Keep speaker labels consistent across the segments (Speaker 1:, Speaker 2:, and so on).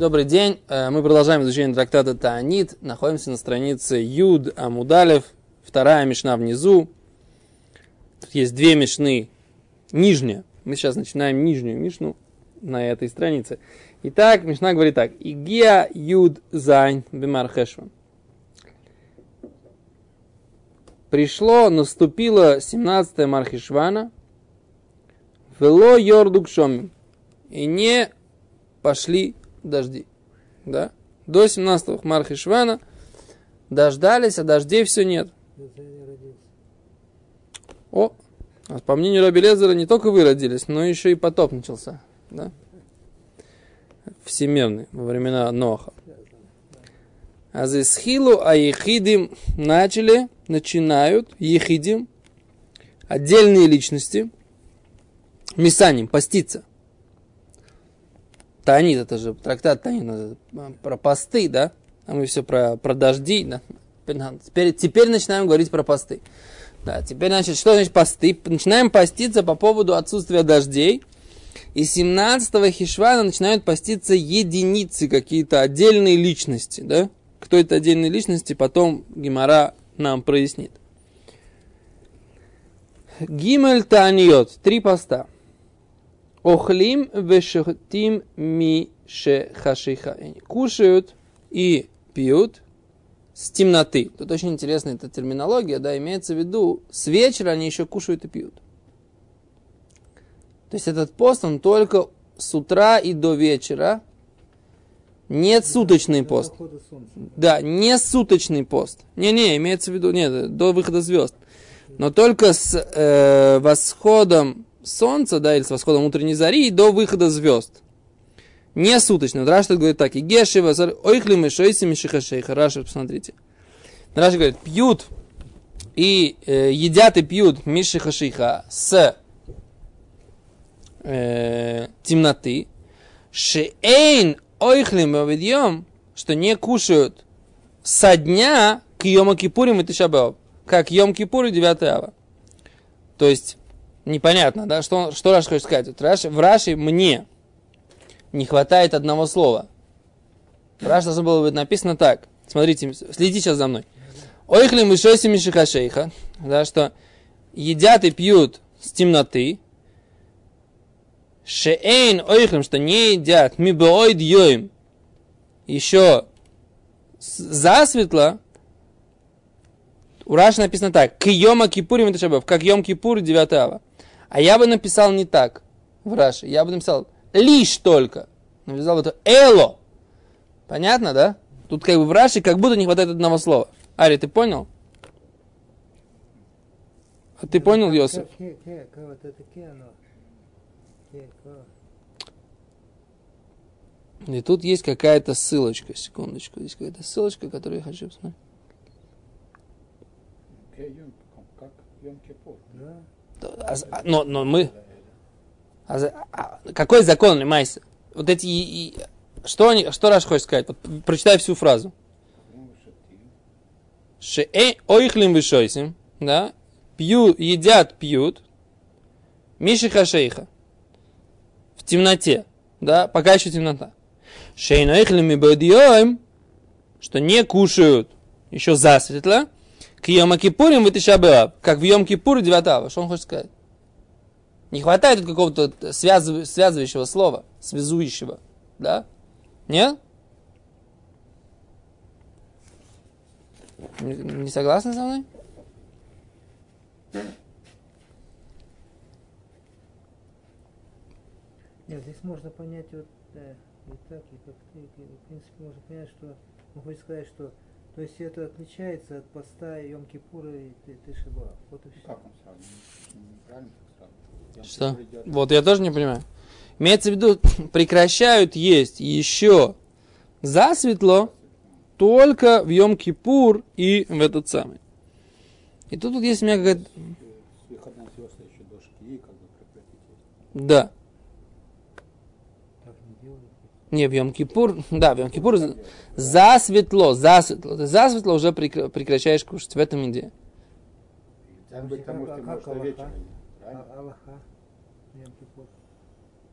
Speaker 1: Добрый день. Э, мы продолжаем изучение трактата Таанит. Находимся на странице Юд Амудалев, вторая мешна внизу. Тут есть две мешны. Нижняя. Мы сейчас начинаем нижнюю мишну на этой странице. Итак, мешна говорит так. Игия Юд Зайн Бимар Хешван. Пришло, наступило 17 Мархишвана. Вело Йордук Шомим. И не пошли дожди. Да? До 17-го Хмарха Швана дождались, а дождей все нет. О, а по мнению Раби Лезера, не только вы родились, но еще и потоп начался. Да? Всемирный, во времена Ноха. А за схилу а ехидим начали, начинают, ехидим, отдельные личности, мисаним, поститься. Танит, это же трактат Танит, про посты, да? А мы все про, про дожди, да? Теперь, теперь начинаем говорить про посты. Да, теперь, значит, что значит посты? Начинаем поститься по поводу отсутствия дождей. И 17-го Хишвана начинают поститься единицы, какие-то отдельные личности, да? Кто это отдельные личности, потом Гимара нам прояснит. Гимель Таниот, три поста. Охлим вешехтим ми шехашиха. Кушают и пьют с темноты. Тут очень интересная эта терминология, да, имеется в виду, с вечера они еще кушают и пьют. То есть этот пост, он только с утра и до вечера. Нет суточный пост. Да, не суточный пост. Не-не, имеется в виду, нет, до выхода звезд. Но только с э, восходом солнца, да, или с восходом утренней зари до выхода звезд. Не суточно. Рашид говорит так. И геши вазар ойхли мишойси мишихашейха. Рашид, посмотрите. Рашид говорит, пьют и э, едят и пьют мишихашейха с э, темноты. Шеэйн ойхлим авидьем, что не кушают со дня к Йома Кипурим и Тишабеов, как Йом Кипур и 9 ава. То есть, непонятно, да, что, что Раш хочет сказать. Вот Раш, в Раши мне не хватает одного слова. В Раши должно было быть написано так. Смотрите, следите сейчас за мной. Ойхли мышоси мишихашейха, да, что едят и пьют с темноты. Шеэйн ойхлим, что не едят, мибоид йоим, еще засветло, у Раши написано так. К Йома Кипурим это шабов, как Йом Кипур 9 ава. А я бы написал не так в Раши. Я бы написал лишь только. Написал это эло. Понятно, да? Тут как бы в Раши как будто не хватает одного слова. Ари, ты понял? А ты понял, Йосиф? И тут есть какая-то ссылочка, секундочку, здесь какая-то ссылочка, которую я хочу посмотреть.
Speaker 2: Как Йом-Кипур. Да.
Speaker 1: А, а, но, но мы... А, какой закон Лемайса? Вот эти... И, и, что, они, что Раш хочет сказать? Вот, прочитай всю фразу. Шеэй ойхлим вишойсим, да, пью, едят, пьют, мишиха шейха, в темноте, да, пока еще темнота. Шейн ойхлим и что не кушают еще засветло, к Йома Кипурим вы Тишабеа, как в Йом Кипур 9 Что он хочет сказать? Не хватает какого-то связыв... связывающего слова, связующего. Да? Нет? Не, не согласны со мной?
Speaker 3: Нет, здесь можно понять вот э, и так, и как и, в принципе, можно понять, что он хочет сказать, что то есть это отличается от поста Йом Кипура и Тишиба. Вот и все.
Speaker 2: Как он сравнивает? Неправильно так
Speaker 1: Что? Вот я тоже не понимаю. Имеется в виду, прекращают есть еще засветло только в Йом Кипур и в этот самый. И тут вот есть у меня какая-то... Да. Не, в Йом Кипур, да, в Йом Кипур засветло, засветло. Ты засветло уже прекращаешь кушать. В этом идея.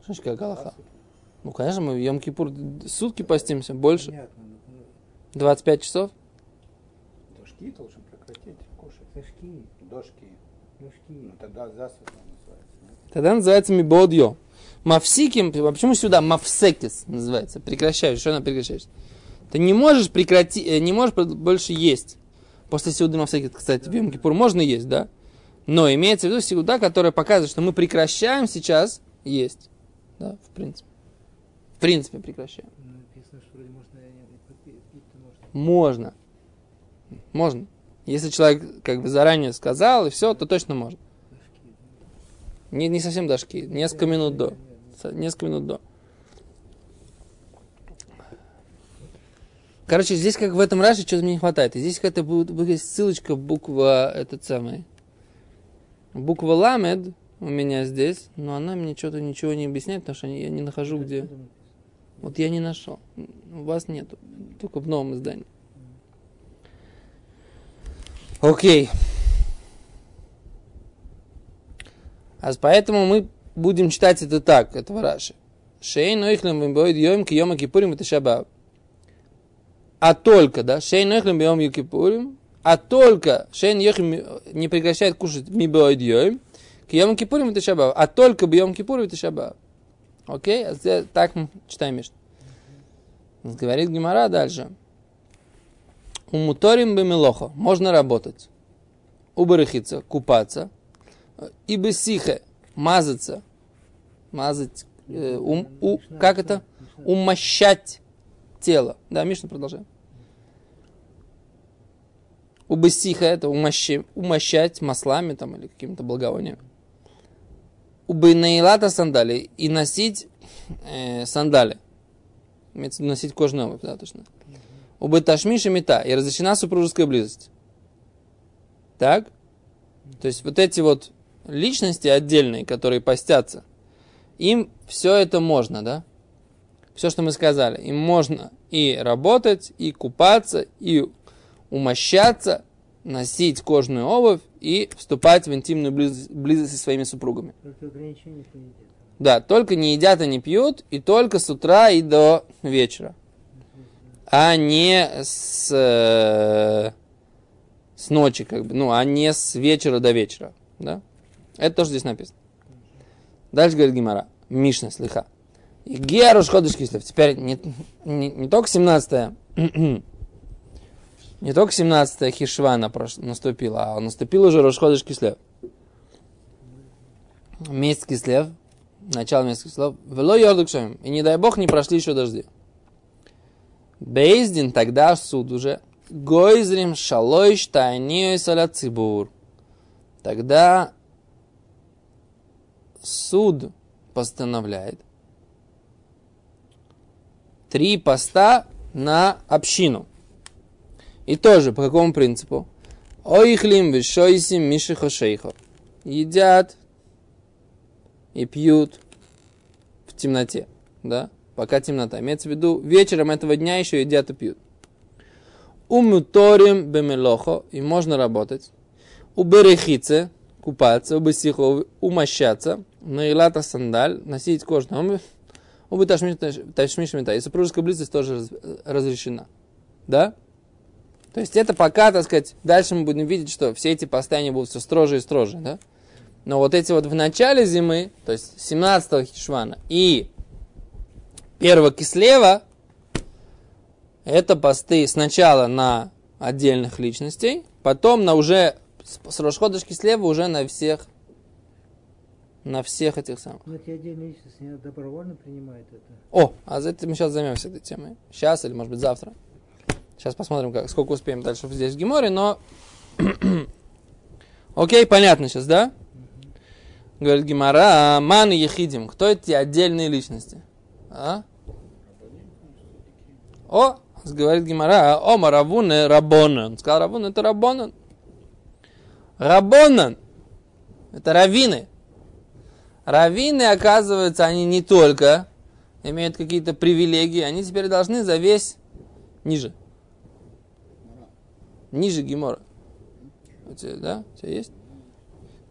Speaker 1: Что значит как Галаха? Ну, конечно, мы в Йом-Кипур сутки постимся, больше.
Speaker 3: Понятно. ну,
Speaker 1: 25 часов.
Speaker 2: Дошки должен прекратить кушать.
Speaker 3: Дошки,
Speaker 2: Дошки. Ну
Speaker 3: дошки.
Speaker 2: тогда засветло называется.
Speaker 1: Тогда называется мибодьо. Мавсиким, а почему сюда мавсекис называется? Прекращаешь, что она прекращаешь? Ты не можешь прекратить, не можешь больше есть. После сеуды мавсекис, кстати, в Йом можно есть, да? Но имеется в виду сеуда, которая показывает, что мы прекращаем сейчас есть. Да, в принципе. В принципе прекращаем.
Speaker 3: Ну, Написано, что вроде можно можно.
Speaker 1: Можно. Если человек как бы заранее сказал и все, то точно можно. Не, не совсем дошки, несколько минут до. Несколько минут до. Короче, здесь как в этом раше что-то мне не хватает. И здесь какая-то будет, будет ссылочка, буква, этот самый, буква ламед у меня здесь, но она мне что-то ничего не объясняет, потому что я не нахожу, где. Вот я не нашел. У вас нету. Только в новом издании. Окей. А поэтому мы будем читать это так, этого Раши. Шейн ойхлем бимбоид йом ки йома кипурим это шабав. А только, да, шейн ойхлем бимбоид йом кипурим, а только шейн йохим не прекращает кушать мибоид йом, ки йома кипурим это шабав. А только бьем кипурим это шабав. Окей? А Так мы читаем Мишну. Говорит Гимара дальше. У муторим бемелоха можно работать. У барахица купаться. И бесихе мазаться. Мазать. э, ум- у- как это? Умощать тело. Да, Мишна, продолжаем. У бесиха это умощи, умощать маслами там или какими-то благовониями. У бейнаилата сандали и носить э, сандали. Имеется носить кожаную обувь, да, точно. У беташмиша мета и разрешена супружеская близость. Так? То есть вот эти вот личности отдельные, которые постятся, им все это можно, да? Все, что мы сказали, им можно и работать, и купаться, и умощаться, носить кожаную обувь и вступать в интимную близость, близость со своими супругами.
Speaker 3: Только.
Speaker 1: Да, только не едят и не пьют, и только с утра и до вечера. А не с, э, с ночи, как бы, ну, а не с вечера до вечера. Да? Это тоже здесь написано. Дальше говорит Гимара. Мишна, слыха. Геруш ходыш кислев. Теперь не, не, не только 17 не только 17 хишвана наступила, а наступил уже Рошходыш Кислев. Месяц Кислев, начало месяца Кислев, вело йордук шамим. И не дай бог не прошли еще дожди. Бейздин тогда суд уже. Гойзрим шалой штайниой саля цибур. Тогда суд постановляет три поста на общину. И тоже по какому принципу? Ойхлим вишойсим мишихо шейхо. Едят и пьют в темноте, да? Пока темнота. Имеется в виду, вечером этого дня еще едят и пьют. Умуторим бемелохо, и можно работать. У берехице, купаться, у бесихо, умощаться, на илата сандаль, носить кожную обувь, у ташмишмита. И супружеская близость тоже раз- разрешена. Да? То есть это пока, так сказать, дальше мы будем видеть, что все эти посты, они будут все строже и строже, да? Но вот эти вот в начале зимы, то есть 17 хишвана и 1 кислева, это посты сначала на отдельных личностей, потом на уже с Рошходыш кислева уже на всех, на всех этих самых.
Speaker 3: Но эти отдельные личности, они добровольно принимают это.
Speaker 1: О, а за это мы сейчас займемся этой темой. Сейчас или, может быть, завтра. Сейчас посмотрим, как, сколько успеем дальше здесь в Геморе, но... Окей, понятно сейчас, да? Говорит Гемора, ман ехидим. Кто эти отдельные личности? А? О, говорит Гемора, о, Маравуне Рабонан. Он сказал, Рабон это Рабонан. Рабонан. Это раввины. Раввины, оказывается, они не только имеют какие-то привилегии, они теперь должны за весь ниже. Ниже Гемора. У тебя, да? У тебя есть?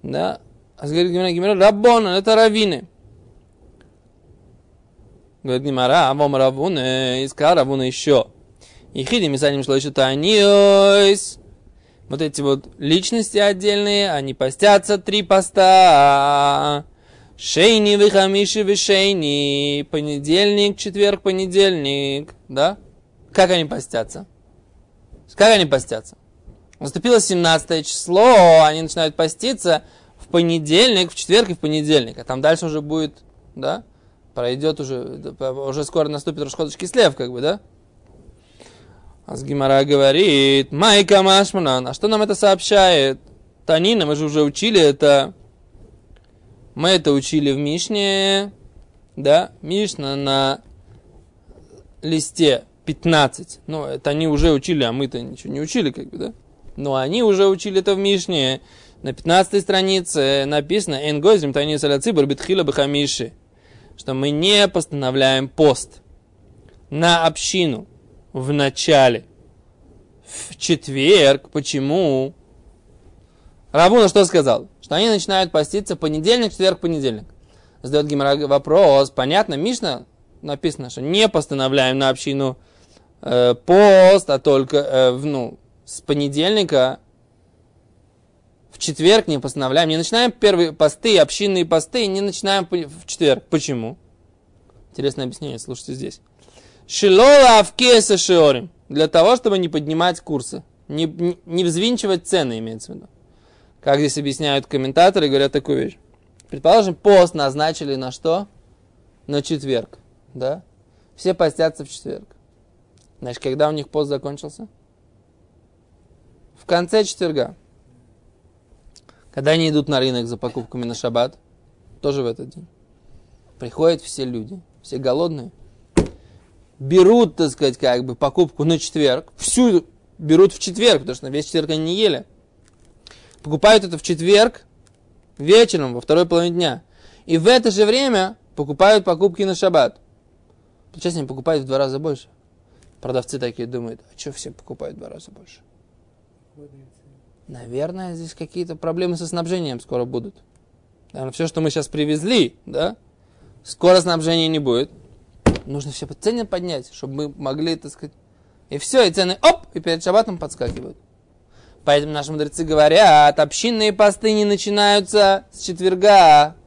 Speaker 1: Да. А говорит Гемора, Гемора, Рабонан, это раввины. Говорит Гимара, а вам Равуна, искал Равуна еще. И хидим и саним шло еще таниойс. Вот эти вот личности отдельные, они постятся три поста. Шейни, выхамиши, вишейни. Понедельник, четверг, понедельник. Да? Как они постятся? Как они постятся? Наступило 17 число, они начинают поститься в понедельник, в четверг и в понедельник. А там дальше уже будет, да, пройдет уже, уже скоро наступит расходочки слев, как бы, да? Асгимара говорит, Майка Машманан, а что нам это сообщает? Танина, мы же уже учили это. Мы это учили в Мишне, да, Мишна на листе 15. Ну, это они уже учили, а мы-то ничего не учили, как бы, да? Но они уже учили это в Мишне. На 15 странице написано «Энгозим танис аля битхила бахамиши», что мы не постановляем пост на общину в начале, в четверг. Почему? Равуна что сказал? Что они начинают поститься понедельник, четверг, понедельник. Задает Гимара вопрос. Понятно, Мишна написано, что не постановляем на общину э, пост, а только э, ну, с понедельника в четверг не постановляем, не начинаем первые посты, общинные посты, не начинаем в четверг. Почему? Интересное объяснение, слушайте здесь. Шилола авкеса шиорим. Для того, чтобы не поднимать курсы. Не, не, не взвинчивать цены, имеется в виду. Как здесь объясняют комментаторы, говорят такую вещь. Предположим, пост назначили на что? На четверг. Да? Все постятся в четверг. Значит, когда у них пост закончился? В конце четверга. Когда они идут на рынок за покупками на шаббат, тоже в этот день. Приходят все люди, все голодные, берут, так сказать, как бы покупку на четверг, всю берут в четверг, потому что на весь четверг они не ели. Покупают это в четверг вечером, во второй половине дня. И в это же время покупают покупки на шаббат. Получается, они покупают в два раза больше. Продавцы такие думают, а что все покупают в два раза больше? Наверное, здесь какие-то проблемы со снабжением скоро будут. Наверное, все, что мы сейчас привезли, да, скоро снабжения не будет. Нужно все цены поднять, чтобы мы могли, так сказать, и все, и цены, оп, и перед шабатом подскакивают. Поэтому наши мудрецы говорят, общинные посты не начинаются с четверга,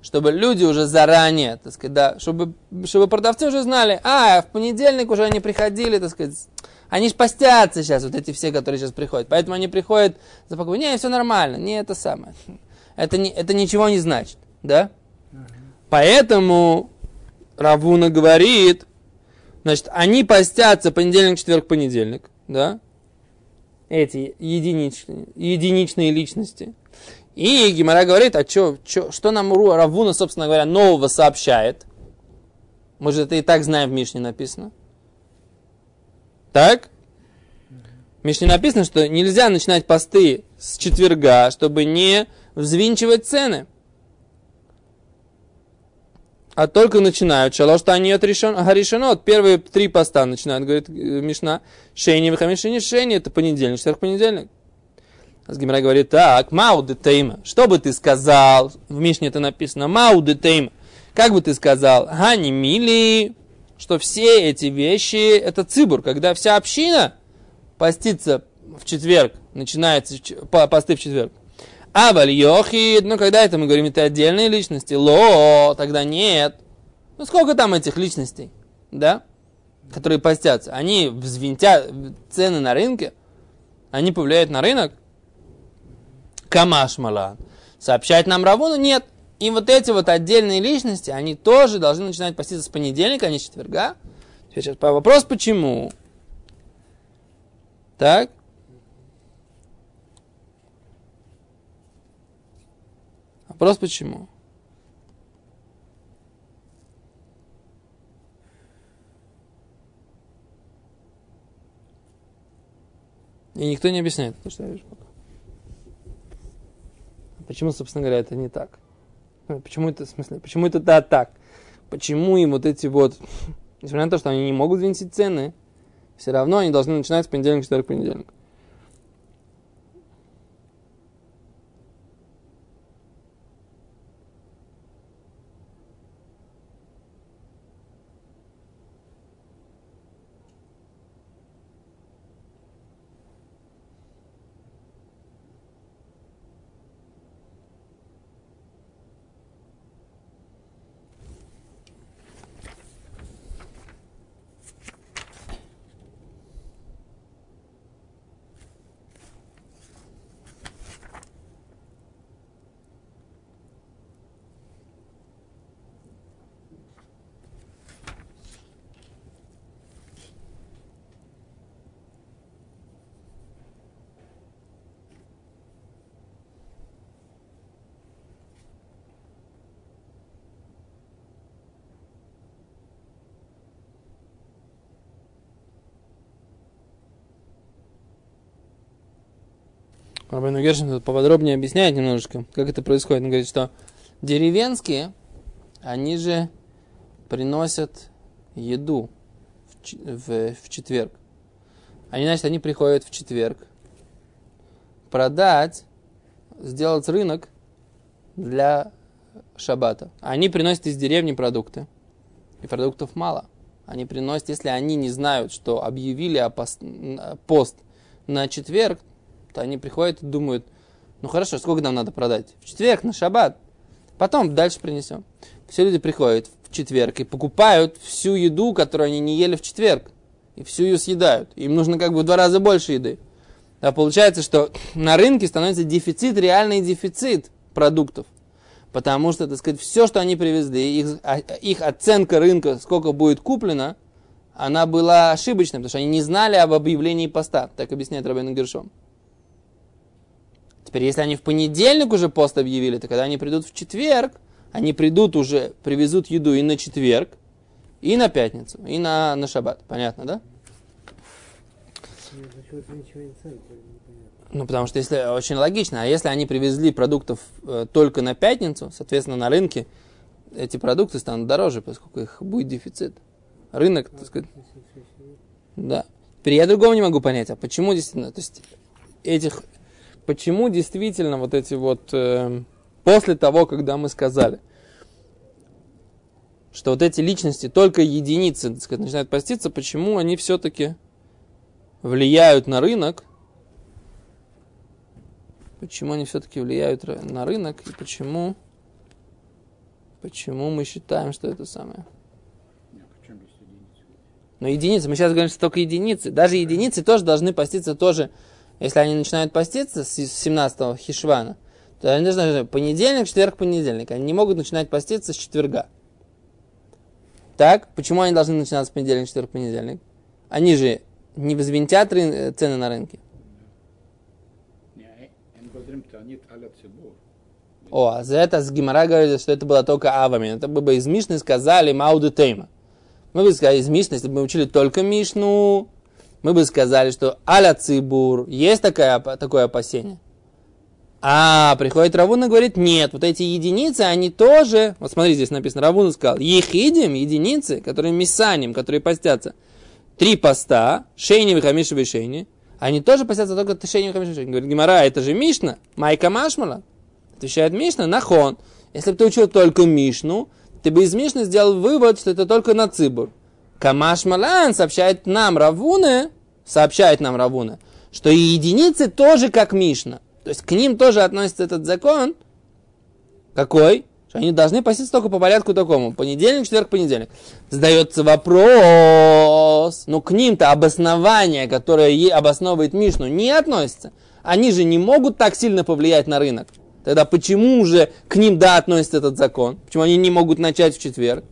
Speaker 1: чтобы люди уже заранее, так сказать, да, чтобы, чтобы продавцы уже знали, а, в понедельник уже они приходили, так сказать, они ж постятся сейчас, вот эти все, которые сейчас приходят. Поэтому они приходят за покупку. Не, все нормально, не это самое. Это, не, это ничего не значит, да? Поэтому Равуна говорит, значит, они постятся понедельник, четверг, понедельник, да? Эти единичные, единичные личности. И Гимара говорит, а чё, чё, что нам Равуна, собственно говоря, нового сообщает? Мы же это и так знаем в Мишне написано. Так? В Мишне написано, что нельзя начинать посты с четверга, чтобы не взвинчивать цены. А только начинают. Шалош они от Гаришанот. Первые три поста начинают, говорит Мишна. Шейни, Вихамишини, Шейни. Это понедельник, четверг, понедельник. Асгимра говорит, так, Мауды Тейма, что бы ты сказал? В Мишне это написано, Мауды Тейма. Как бы ты сказал? Гани Мили, что все эти вещи, это цибур, когда вся община постится в четверг, начинается посты в четверг. А вальохид, ну когда это мы говорим, это отдельные личности, ло, тогда нет. Ну сколько там этих личностей, да, которые постятся? Они взвинтят цены на рынке, они повлияют на рынок, Камашмала. Сообщать нам Равуну? Нет. И вот эти вот отдельные личности, они тоже должны начинать поститься с понедельника, а не с четверга. Сейчас вопрос, почему? Так? Вопрос, почему? И никто не объясняет, то, что я вижу пока. Почему, собственно говоря, это не так? Почему это, в смысле, почему это да, так? Почему им вот эти вот, несмотря на то, что они не могут взвинтить цены, все равно они должны начинать с понедельника, четверг, понедельник. Рабин Гершин тут поподробнее объясняет немножечко, как это происходит. Он говорит, что деревенские, они же приносят еду в, в, в четверг. Они, значит, они приходят в четверг продать, сделать рынок для шаббата. Они приносят из деревни продукты. И продуктов мало. Они приносят, если они не знают, что объявили о пост, на четверг, они приходят и думают, ну хорошо, сколько нам надо продать? В четверг, на шаббат. Потом дальше принесем. Все люди приходят в четверг и покупают всю еду, которую они не ели в четверг. И всю ее съедают. Им нужно как бы в два раза больше еды. А получается, что на рынке становится дефицит, реальный дефицит продуктов. Потому что, так сказать, все, что они привезли, их, а, их оценка рынка, сколько будет куплено, она была ошибочной, потому что они не знали об объявлении поста. Так объясняет Рабин Гершом. Теперь, если они в понедельник уже пост объявили, то когда они придут в четверг, они придут уже, привезут еду и на четверг, и на пятницу, и на, на шаббат. Понятно, да? Ну, потому что если очень логично, а если они привезли продуктов э, только на пятницу, соответственно, на рынке эти продукты станут дороже, поскольку их будет дефицит. Рынок, так сказать. Да. Теперь я другого не могу понять, а почему действительно, то есть этих, почему действительно вот эти вот, э, после того, когда мы сказали, что вот эти личности, только единицы, так сказать, начинают поститься, почему они все-таки влияют на рынок, почему они все-таки влияют на рынок и почему, почему мы считаем, что это самое. Но единицы, мы сейчас говорим, что только единицы. Даже единицы тоже должны поститься тоже, если они начинают поститься с 17-го хишвана, то они должны понедельник, четверг, понедельник. Они не могут начинать поститься с четверга. Так, почему они должны начинаться с понедельника, четверг, понедельник? Они же не взвинтят рын- цены на рынке. О, а за это с Гимара говорит, что это было только Авами. Это бы из Мишны сказали Мауды Тейма. Мы бы сказали из Мишны, если бы мы учили только Мишну, мы бы сказали, что Аля Цибур, есть такое, такое опасение. А приходит Равуна и говорит, нет, вот эти единицы, они тоже, вот смотри, здесь написано, Равуна сказал, ехидим, единицы, которые мисаним, которые постятся, три поста, шейни вихамиши вишейни, они тоже постятся только шейни вихамиши вишейни. Говорит, Гимара, это же Мишна, Майка Машмала. Отвечает Мишна, нахон. Если бы ты учил только Мишну, ты бы из Мишны сделал вывод, что это только на Цибур. Камаш Малан сообщает нам Равуны, сообщает нам Равуны, что и единицы тоже как Мишна. То есть к ним тоже относится этот закон. Какой? Что они должны поститься только по порядку такому. Понедельник, четверг, понедельник. Задается вопрос. Но к ним-то обоснование, которое обосновывает Мишну, не относится. Они же не могут так сильно повлиять на рынок. Тогда почему же к ним да относится этот закон? Почему они не могут начать в четверг?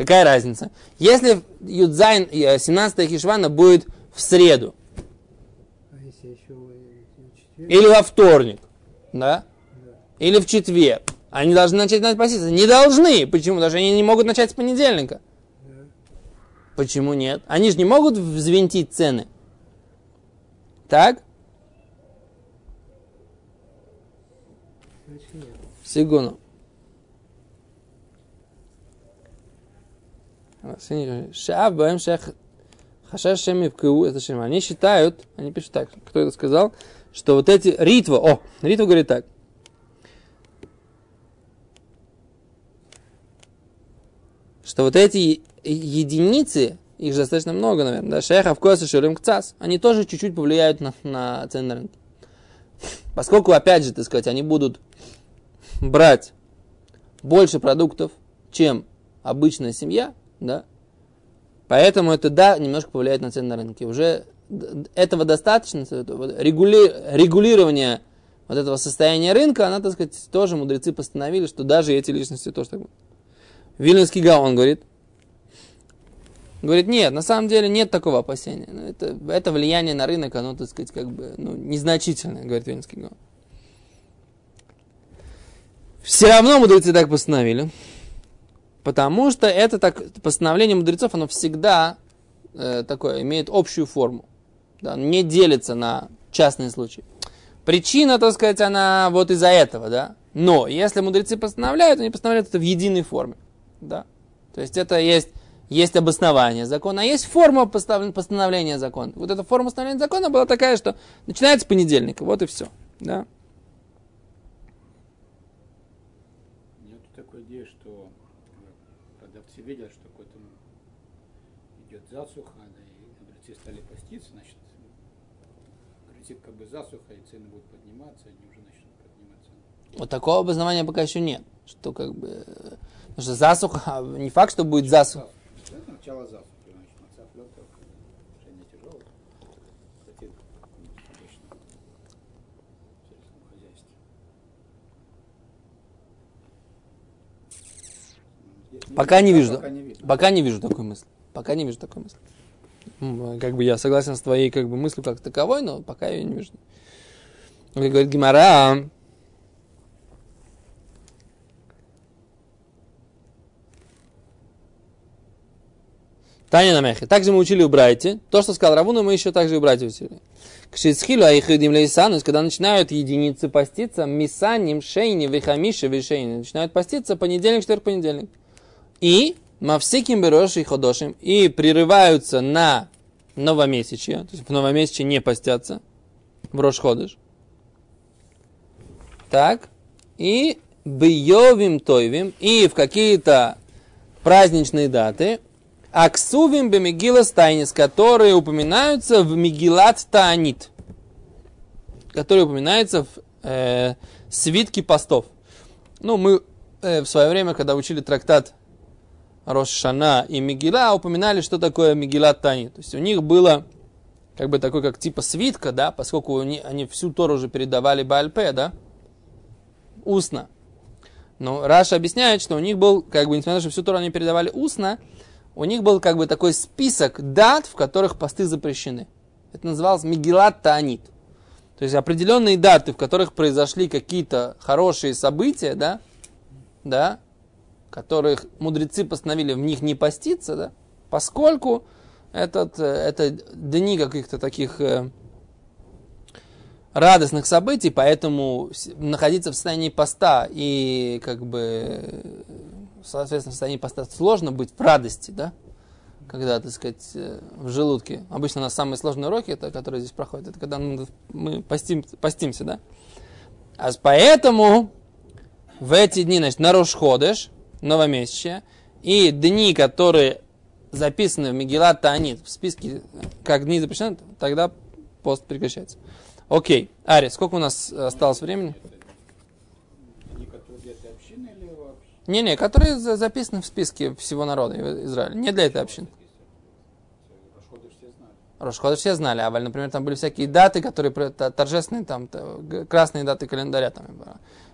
Speaker 1: Какая разница? Если Юдзайн, 17 Хишвана будет в среду, или во вторник, да? Или в четверг. Они должны начать поститься. Не должны. Почему? Даже они не могут начать с понедельника. Почему нет? Они же не могут взвинтить цены. Так? Сигуну. Шаав баем шех хашаш шеми в это шема. Они считают, они пишут так, кто это сказал, что вот эти ритва, о, ритва говорит так. Что вот эти единицы, их же достаточно много, наверное, да, шеха, вкоса, шерим, кцас, они тоже чуть-чуть повлияют на, на цены на рынке. Поскольку, опять же, так сказать, они будут брать больше продуктов, чем обычная семья, да, поэтому это, да, немножко повлияет на цены на рынке. Уже этого достаточно, регули, регулирование вот этого состояния рынка, она, так сказать, тоже мудрецы постановили, что даже эти личности тоже так будут. Вильнюсский Гаон говорит, говорит, нет, на самом деле нет такого опасения. Ну, это, это влияние на рынок, оно, так сказать, как бы, ну, незначительное, говорит Вильнюсский Гаон. Все равно мудрецы так постановили, потому что это так, постановление мудрецов, оно всегда э, такое, имеет общую форму да, не делится на частные случаи. Причина, так сказать, она вот из-за этого, да. Но если мудрецы постановляют, они постановляют это в единой форме, да. То есть это есть, есть обоснование закона, а есть форма постановления закона. Вот эта форма постановления закона была такая, что начинается с понедельника, вот и все, да.
Speaker 2: Нет такой идеи, что когда все видят, что какой-то идет засуха, да, и мудрецы стали поститься, значит, грозит как бы засуха, и цены будут подниматься, они уже начнут подниматься.
Speaker 1: Вот такого обоснования пока еще нет. Что как бы... э, Потому что засуха, не факт, что будет засуха.
Speaker 2: Начало засухи, значит, маца флёта, решение тяжелое. Хотит обычно в сельском хозяйстве. Здесь не
Speaker 1: Пока не вижу.
Speaker 2: Пока не видно.
Speaker 1: Пока не вижу такой мысли. Пока не вижу такой мысли. Как бы я согласен с твоей как бы мыслью как таковой, но пока я ее не вижу. Как говорит Гимара, Таня Намехи. Также мы учили у Брайте. То, что сказал Равуна, мы еще также и у Брайте учили. Кшицхилу аихидим лейсанус, когда начинают единицы поститься, мисаним, шейни, вихамиши, вишейни. Начинают поститься понедельник, четверг, понедельник. И мавсиким бероши ходошим. И прерываются на новомесячье. То есть в новомесячье не постятся. В Рошходыш. Так. И бьевим тойвим. И в какие-то праздничные даты. Аксувим бемегилас тайнис, которые упоминаются в Мегилат Таанит, которые упоминаются в э, свитке постов. Ну, мы э, в свое время, когда учили трактат Рошана и Мегила, упоминали, что такое Мегилат Таанит. То есть у них было как бы такой, как типа свитка, да, поскольку они, они всю Тору уже передавали Бальпе, да, устно. Но Раша объясняет, что у них был, как бы, несмотря на то, что всю Тору они передавали устно, у них был как бы такой список дат, в которых посты запрещены. Это называлось Мегилат Таанит. То есть определенные даты, в которых произошли какие-то хорошие события, да, да, которых мудрецы постановили в них не поститься, да, поскольку этот, э, это дни каких-то таких э, радостных событий, поэтому находиться в состоянии поста и как бы соответственно в состоянии поста сложно быть в радости, да, когда, так сказать, э, в желудке. Обычно у нас самые сложные уроки, это, которые здесь проходят, это когда мы постим, постимся, да. А поэтому в эти дни, значит, на Рошходыш, новомесячие, и дни, которые записаны в Мегилат Таанит, в списке, как дни запрещены, тогда пост прекращается. Окей. Ари, сколько у нас осталось времени? Не-не, которые за- записаны в списке всего народа Изра- Израиля. Не для этой общины.
Speaker 2: Расходы все знали.
Speaker 1: Рошходыш все знали, а, например, там были всякие даты, которые торжественные, там, красные даты календаря. Там,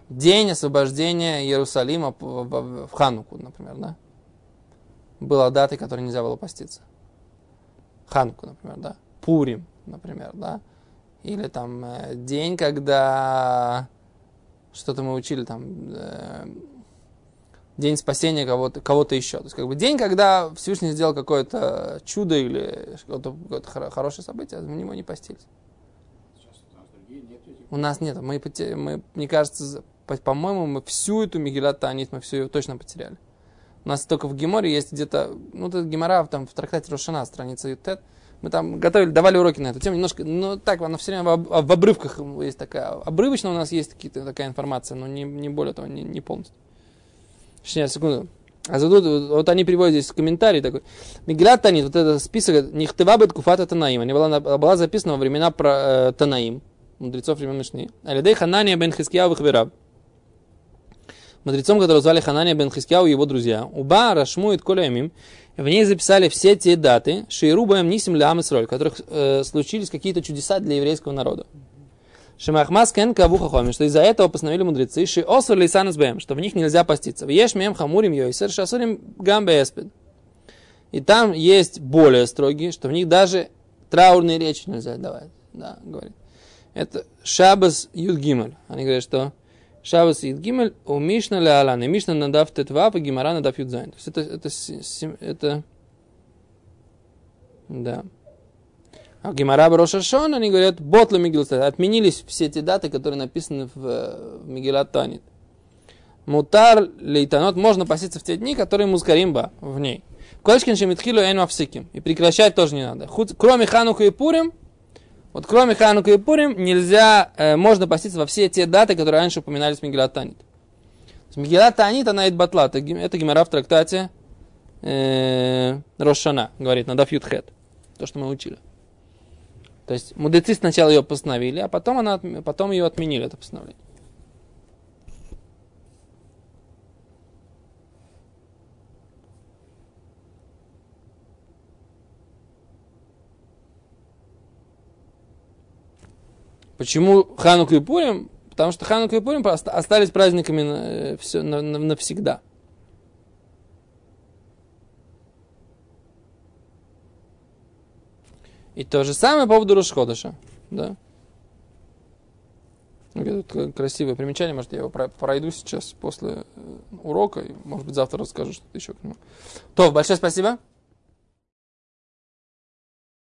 Speaker 1: день освобождения Иерусалима в, Хануку, например, да? Была дата, которой нельзя было поститься. Хануку, например, да? Пурим, например, да? Или там э, день, когда что-то мы учили там, э, день спасения кого-то, кого-то еще. То есть, как бы день, когда Всевышний сделал какое-то чудо или какое-то, хоро- хорошее событие, в него не постились.
Speaker 2: У нас нет.
Speaker 1: Мы, мы мне кажется, по-моему, мы всю эту Мегилат Таанит, мы всю ее точно потеряли. У нас только в Геморе есть где-то, ну, это Гемора там в трактате Рошана, страница Ютет. Мы там готовили, давали уроки на эту тему, немножко, ну, так, она все время в, в обрывках есть такая. Обрывочно у нас есть какие-то такая информация, но не, не более того, не, не полностью. Сейчас, секунду. А тут, вот, они приводят здесь комментарий такой. Мегилат Танит, вот этот список, Нихтевабет Куфата Танаим, она была, была записана во времена про, э, Танаим, мудрецов времен Мишны. Алидей Ханания бен Хискияу Вихвераб. Мудрецом, которого звали Ханания бен Хискияу и его друзья. Уба Рашмует Коляемим. В ней записали все те даты, Шейрубаем Нисим Лям Исроль, в которых э, случились какие-то чудеса для еврейского народа. Шимахмас кен кавуха хомим, что из-за этого постановили мудрецы, ши осур бэм, что в них нельзя поститься. В еш мем хамурим йойсер, шасурим гамбе эспид. И там есть более строгие, что в них даже траурные речи нельзя давать. Да, говорит. Это Шабас Юдгимель. Они говорят, что Шабас Юдгимель у Мишна ля Алан. И Мишна надав тетва, а Гимара надав Юдзайн. То есть это, это, это, да. А Гимара Рошашон, они говорят, ботла Мигилатанит. Отменились все эти даты, которые написаны в, в Мигилатанит. Мутар лейтанот, можно поститься в те дни, которые мускаримба в ней. Кольшкин шемитхилу эйн. И прекращать тоже не надо. Кроме Ханука и Пурим, вот кроме Ханука и Пурим, нельзя, э, можно поститься во все те даты, которые раньше упоминались в Мегилатанит. Мегилатанит, она батла, это, это гемора в трактате э, Рошана, говорит, на Дафьютхет. То, что мы учили. То есть мудрецы сначала ее постановили, а потом, она, потом ее отменили, это постановление. Почему Хануку и Пурим? Потому что Ханука и Пурим остались праздниками э, все, навсегда. И то же самое по поводу Рошходыша. Да? Тут красивое примечание, может, я его пройду сейчас после э, урока, и, может быть, завтра расскажу что-то еще к нему. То, большое спасибо.